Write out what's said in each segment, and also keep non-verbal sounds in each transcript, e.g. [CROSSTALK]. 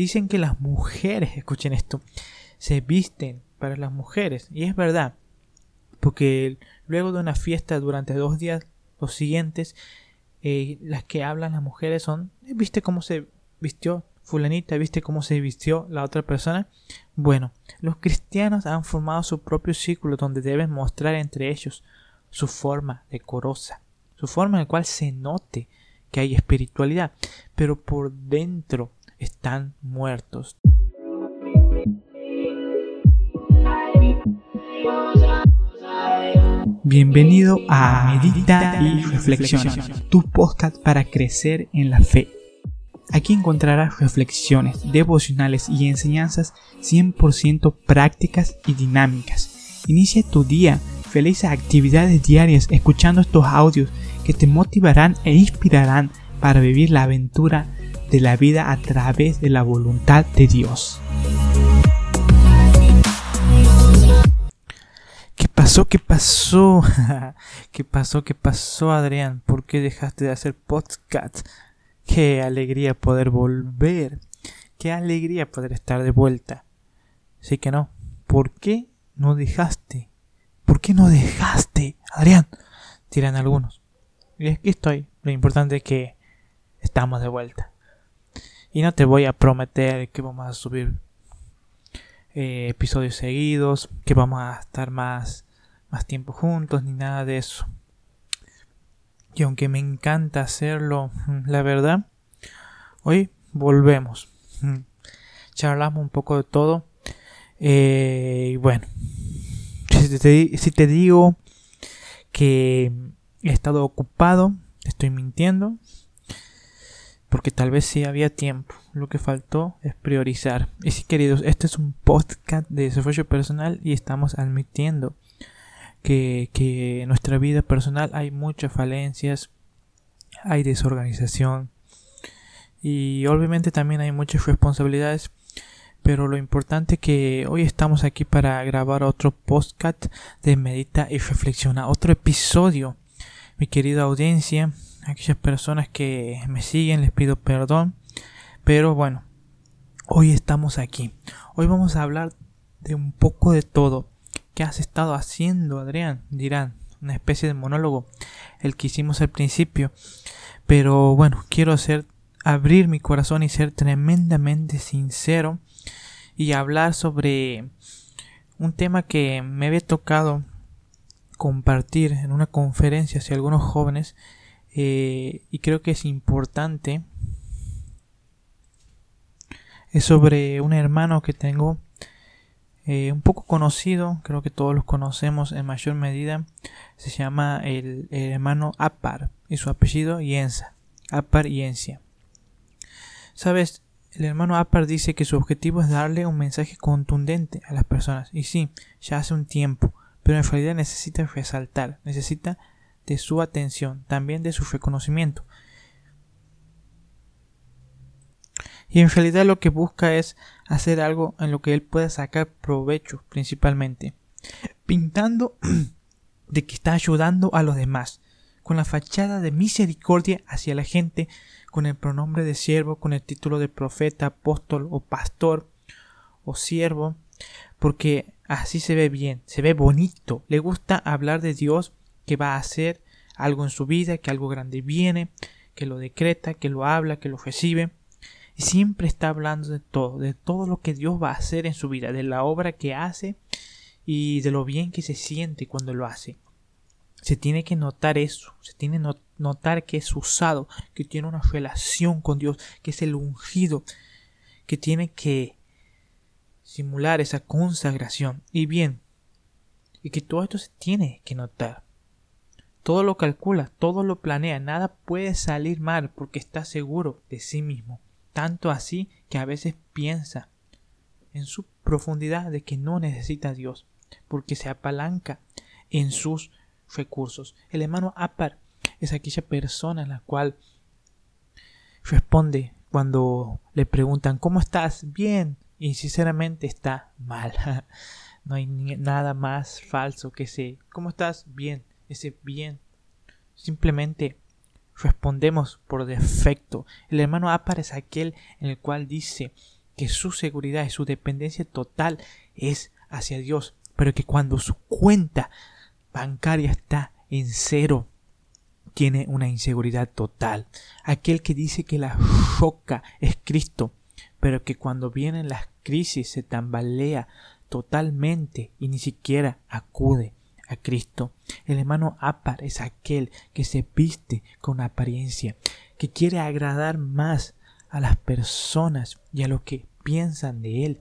Dicen que las mujeres, escuchen esto, se visten para las mujeres. Y es verdad, porque luego de una fiesta durante dos días, los siguientes, eh, las que hablan las mujeres son, ¿viste cómo se vistió fulanita? ¿Viste cómo se vistió la otra persona? Bueno, los cristianos han formado su propio círculo donde deben mostrar entre ellos su forma decorosa, su forma en la cual se note que hay espiritualidad, pero por dentro están muertos. Bienvenido a Medita y Reflexiona, tu podcast para crecer en la fe. Aquí encontrarás reflexiones, devocionales y enseñanzas 100% prácticas y dinámicas. Inicia tu día, felices actividades diarias escuchando estos audios que te motivarán e inspirarán para vivir la aventura de la vida a través de la voluntad de Dios. ¿Qué pasó? ¿Qué pasó? [LAUGHS] ¿Qué pasó? ¿Qué pasó, Adrián? ¿Por qué dejaste de hacer podcast? Qué alegría poder volver. Qué alegría poder estar de vuelta. Sí que no. ¿Por qué no dejaste? ¿Por qué no dejaste, Adrián? Tiran algunos. Y aquí estoy. Lo importante es que estamos de vuelta. Y no te voy a prometer que vamos a subir eh, episodios seguidos, que vamos a estar más, más tiempo juntos, ni nada de eso. Y aunque me encanta hacerlo, la verdad, hoy volvemos. Charlamos un poco de todo. Eh, y bueno, [LAUGHS] si te digo que he estado ocupado, estoy mintiendo porque tal vez sí había tiempo. Lo que faltó es priorizar. Y sí, queridos, este es un podcast de desarrollo personal y estamos admitiendo que, que en nuestra vida personal hay muchas falencias, hay desorganización y obviamente también hay muchas responsabilidades. Pero lo importante es que hoy estamos aquí para grabar otro podcast de Medita y Reflexiona, otro episodio, mi querida audiencia aquellas personas que me siguen les pido perdón. Pero bueno, hoy estamos aquí. Hoy vamos a hablar de un poco de todo. ¿Qué has estado haciendo, Adrián? Dirán, una especie de monólogo, el que hicimos al principio. Pero bueno, quiero hacer abrir mi corazón y ser tremendamente sincero y hablar sobre un tema que me había tocado compartir en una conferencia hacia algunos jóvenes eh, y creo que es importante es sobre un hermano que tengo eh, un poco conocido, creo que todos los conocemos en mayor medida, se llama el, hermano Apar y su apellido Yensa, Apar Yencia. Sabes, el hermano Apar dice que su objetivo es darle un mensaje contundente a las personas, y sí, ya hace un tiempo, pero en realidad necesita resaltar, necesita de su atención, también de su reconocimiento. Y en realidad lo que busca es hacer algo en lo que él pueda sacar provecho principalmente, pintando [CLEARS THROAT] de que está ayudando a los demás, con la fachada de misericordia hacia la gente, con el pronombre de siervo, con el título de profeta, apóstol o pastor o siervo, porque así se ve bien, se ve bonito, le gusta hablar de Dios que va a hacer algo en su vida, que algo grande viene, que lo decreta, que lo habla, que lo recibe. Y siempre está hablando de todo, de todo lo que Dios va a hacer en su vida, de la obra que hace y de lo bien que se siente cuando lo hace. Se tiene que notar eso, se tiene que notar que es usado, que tiene una relación con Dios, que es el ungido, que tiene que simular esa consagración. Y bien, y que todo esto se tiene que notar todo lo calcula, todo lo planea, nada puede salir mal porque está seguro de sí mismo, tanto así que a veces piensa en su profundidad de que no necesita a Dios, porque se apalanca en sus recursos. El hermano Apar es aquella persona en la cual responde cuando le preguntan ¿cómo estás? Bien y sinceramente está mal. [LAUGHS] no hay nada más falso que ese ¿cómo estás? Bien ese bien. Simplemente respondemos por defecto. El hermano Apar es aquel en el cual dice que su seguridad y su dependencia total es hacia Dios, pero que cuando su cuenta bancaria está en cero, tiene una inseguridad total. Aquel que dice que la roca es Cristo, pero que cuando vienen las crisis se tambalea totalmente y ni siquiera acude a Cristo. El hermano Apar es aquel que se viste con apariencia, que quiere agradar más a las personas y a lo que piensan de él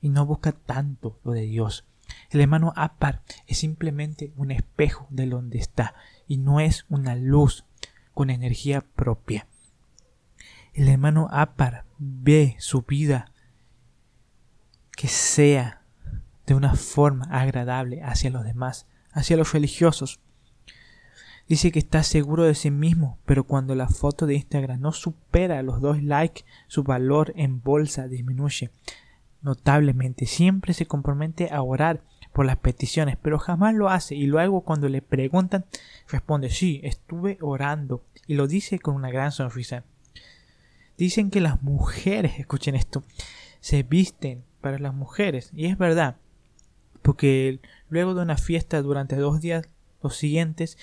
y no busca tanto lo de Dios. El hermano Apar es simplemente un espejo de donde está y no es una luz con energía propia. El hermano Apar ve su vida que sea de una forma agradable hacia los demás, hacia los religiosos. Dice que está seguro de sí mismo, pero cuando la foto de Instagram no supera los dos likes, su valor en bolsa disminuye notablemente. Siempre se compromete a orar por las peticiones, pero jamás lo hace y luego cuando le preguntan responde sí, estuve orando y lo dice con una gran sonrisa. Dicen que las mujeres, escuchen esto, se visten para las mujeres y es verdad, porque luego de una fiesta durante dos días los siguientes,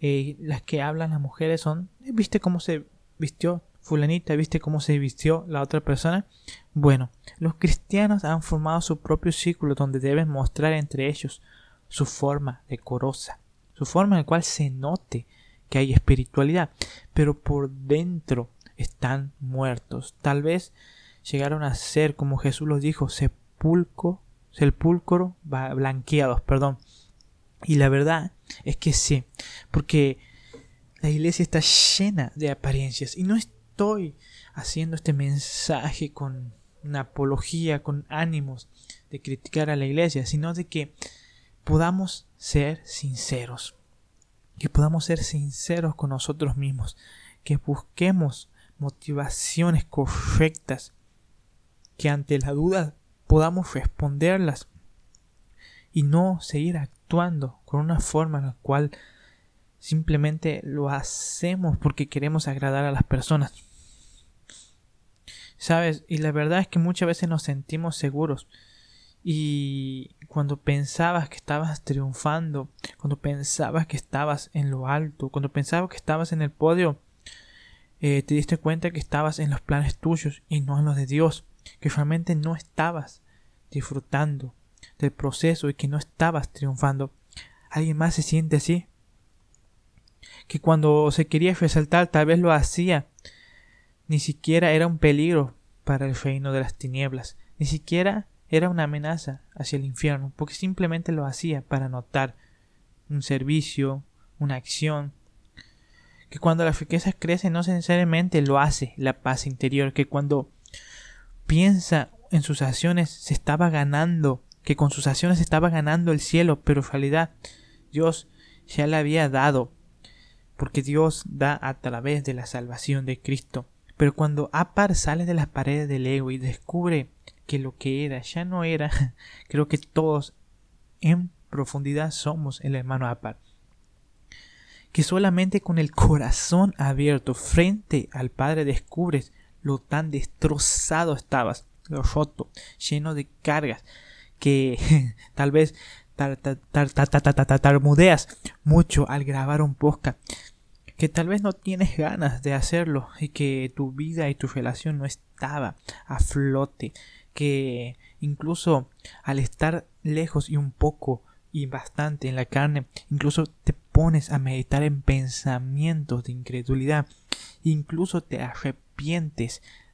eh, las que hablan las mujeres son, ¿viste cómo se vistió fulanita, viste cómo se vistió la otra persona? Bueno, los cristianos han formado su propio círculo donde deben mostrar entre ellos su forma decorosa, su forma en la cual se note que hay espiritualidad, pero por dentro están muertos. Tal vez llegaron a ser, como Jesús los dijo, sepulcro, sepulcro blanqueados, perdón. Y la verdad es que sí, porque la iglesia está llena de apariencias y no estoy haciendo este mensaje con una apología, con ánimos de criticar a la iglesia, sino de que podamos ser sinceros, que podamos ser sinceros con nosotros mismos, que busquemos motivaciones correctas, que ante la duda podamos responderlas y no seguir actuando con una forma en la cual simplemente lo hacemos porque queremos agradar a las personas. ¿Sabes? Y la verdad es que muchas veces nos sentimos seguros. Y cuando pensabas que estabas triunfando, cuando pensabas que estabas en lo alto, cuando pensabas que estabas en el podio, eh, te diste cuenta que estabas en los planes tuyos y no en los de Dios, que realmente no estabas disfrutando del proceso y que no estabas triunfando. ¿Alguien más se siente así? Que cuando se quería resaltar tal vez lo hacía ni siquiera era un peligro para el reino de las tinieblas, ni siquiera era una amenaza hacia el infierno, porque simplemente lo hacía para notar un servicio, una acción, que cuando las riquezas crecen no necesariamente lo hace la paz interior, que cuando piensa en sus acciones se estaba ganando, que con sus acciones estaba ganando el cielo, pero en realidad Dios ya le había dado, porque Dios da a través de la salvación de Cristo. Pero cuando Apar sale de las paredes del ego y descubre que lo que era ya no era, [LAUGHS] creo que todos en profundidad somos el hermano Apar. Que solamente con el corazón abierto frente al Padre descubres lo tan destrozado estabas, lo roto, lleno de cargas, que [LAUGHS] tal vez tarmudeas mucho al grabar un podcast que tal vez no tienes ganas de hacerlo y que tu vida y tu relación no estaba a flote, que incluso al estar lejos y un poco y bastante en la carne, incluso te pones a meditar en pensamientos de incredulidad, incluso te arrepientes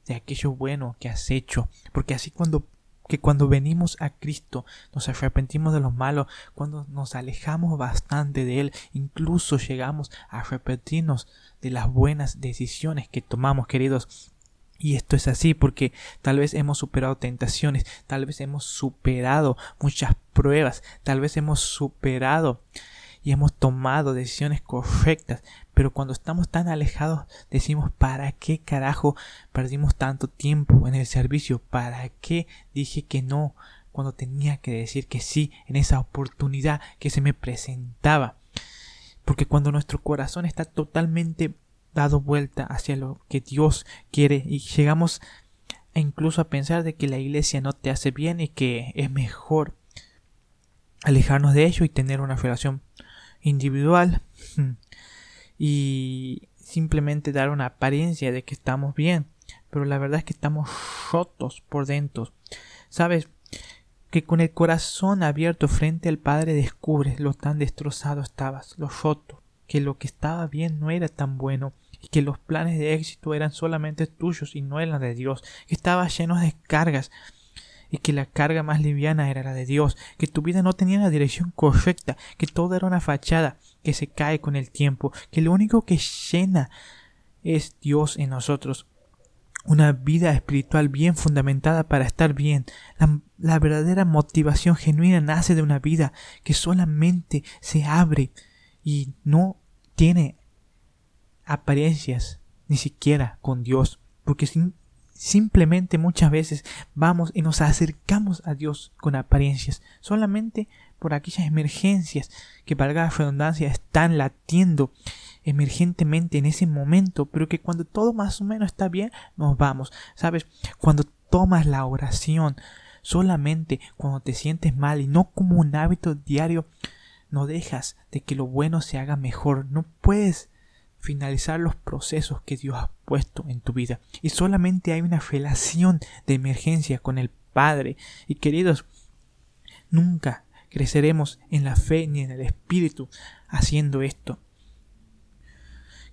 de aquello bueno que has hecho, porque así cuando que cuando venimos a Cristo nos arrepentimos de lo malo, cuando nos alejamos bastante de Él, incluso llegamos a arrepentirnos de las buenas decisiones que tomamos, queridos. Y esto es así porque tal vez hemos superado tentaciones, tal vez hemos superado muchas pruebas, tal vez hemos superado y hemos tomado decisiones correctas, pero cuando estamos tan alejados decimos, ¿para qué carajo perdimos tanto tiempo en el servicio? ¿Para qué dije que no cuando tenía que decir que sí en esa oportunidad que se me presentaba? Porque cuando nuestro corazón está totalmente dado vuelta hacia lo que Dios quiere y llegamos incluso a pensar de que la iglesia no te hace bien y que es mejor alejarnos de ello y tener una relación individual [LAUGHS] y simplemente dar una apariencia de que estamos bien, pero la verdad es que estamos rotos por dentro. Sabes que con el corazón abierto frente al Padre descubres lo tan destrozado estabas, lo roto, que lo que estaba bien no era tan bueno y que los planes de éxito eran solamente tuyos y no eran de Dios, que estabas lleno de cargas y que la carga más liviana era la de Dios, que tu vida no tenía la dirección correcta, que todo era una fachada que se cae con el tiempo, que lo único que llena es Dios en nosotros. Una vida espiritual bien fundamentada para estar bien. La, la verdadera motivación genuina nace de una vida que solamente se abre y no tiene apariencias ni siquiera con Dios, porque simplemente muchas veces vamos y nos acercamos a Dios con apariencias, solamente por aquellas emergencias que valga la redundancia están latiendo emergentemente en ese momento, pero que cuando todo más o menos está bien, nos vamos. ¿Sabes? Cuando tomas la oración solamente cuando te sientes mal y no como un hábito diario, no dejas de que lo bueno se haga mejor. No puedes finalizar los procesos que Dios ha puesto en tu vida. Y solamente hay una relación de emergencia con el Padre. Y queridos, nunca creceremos en la fe ni en el Espíritu haciendo esto.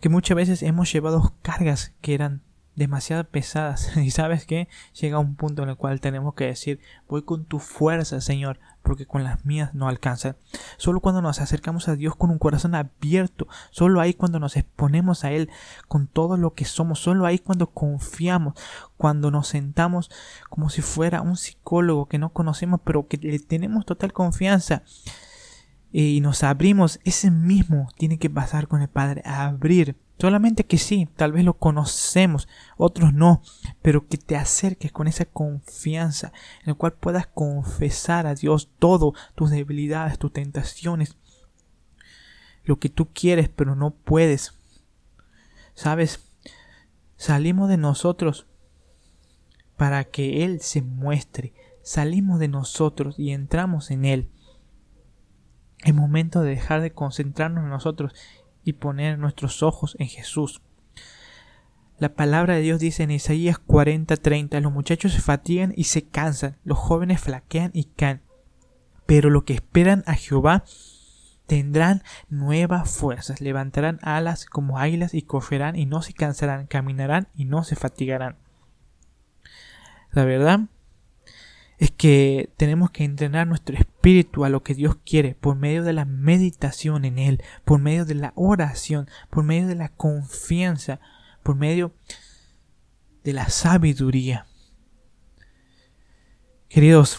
Que muchas veces hemos llevado cargas que eran demasiado pesadas. [LAUGHS] Y sabes que llega un punto en el cual tenemos que decir, voy con tu fuerza, Señor, porque con las mías no alcanza. Solo cuando nos acercamos a Dios con un corazón abierto, solo ahí cuando nos exponemos a Él con todo lo que somos, solo ahí cuando confiamos, cuando nos sentamos como si fuera un psicólogo que no conocemos, pero que le tenemos total confianza y nos abrimos, ese mismo tiene que pasar con el Padre, a abrir Solamente que sí, tal vez lo conocemos, otros no, pero que te acerques con esa confianza en el cual puedas confesar a Dios todo, tus debilidades, tus tentaciones, lo que tú quieres pero no puedes. ¿Sabes? Salimos de nosotros para que Él se muestre. Salimos de nosotros y entramos en Él. Es momento de dejar de concentrarnos en nosotros y poner nuestros ojos en Jesús. La palabra de Dios dice en Isaías 40:30, los muchachos se fatigan y se cansan, los jóvenes flaquean y caen, pero los que esperan a Jehová tendrán nuevas fuerzas, levantarán alas como águilas y correrán y no se cansarán, caminarán y no se fatigarán. La verdad es que tenemos que entrenar nuestro espíritu a lo que Dios quiere por medio de la meditación en Él, por medio de la oración, por medio de la confianza, por medio de la sabiduría. Queridos,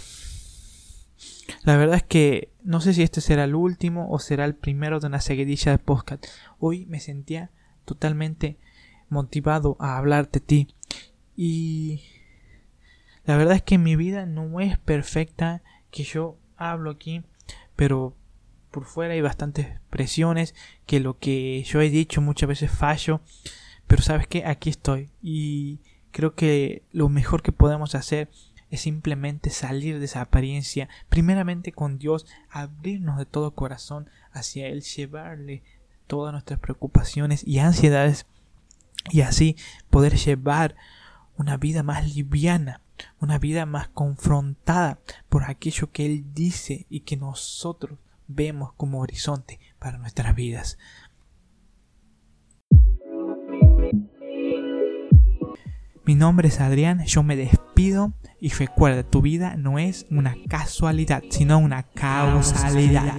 la verdad es que no sé si este será el último o será el primero de una seguidilla de podcast. Hoy me sentía totalmente motivado a hablar de ti y la verdad es que mi vida no es perfecta, que yo hablo aquí, pero por fuera hay bastantes presiones, que lo que yo he dicho muchas veces fallo, pero sabes que aquí estoy. Y creo que lo mejor que podemos hacer es simplemente salir de esa apariencia, primeramente con Dios, abrirnos de todo corazón hacia Él, llevarle todas nuestras preocupaciones y ansiedades y así poder llevar una vida más liviana, una vida más confrontada por aquello que Él dice y que nosotros vemos como horizonte para nuestras vidas. Mi nombre es Adrián, yo me despido y recuerda, tu vida no es una casualidad, sino una causalidad.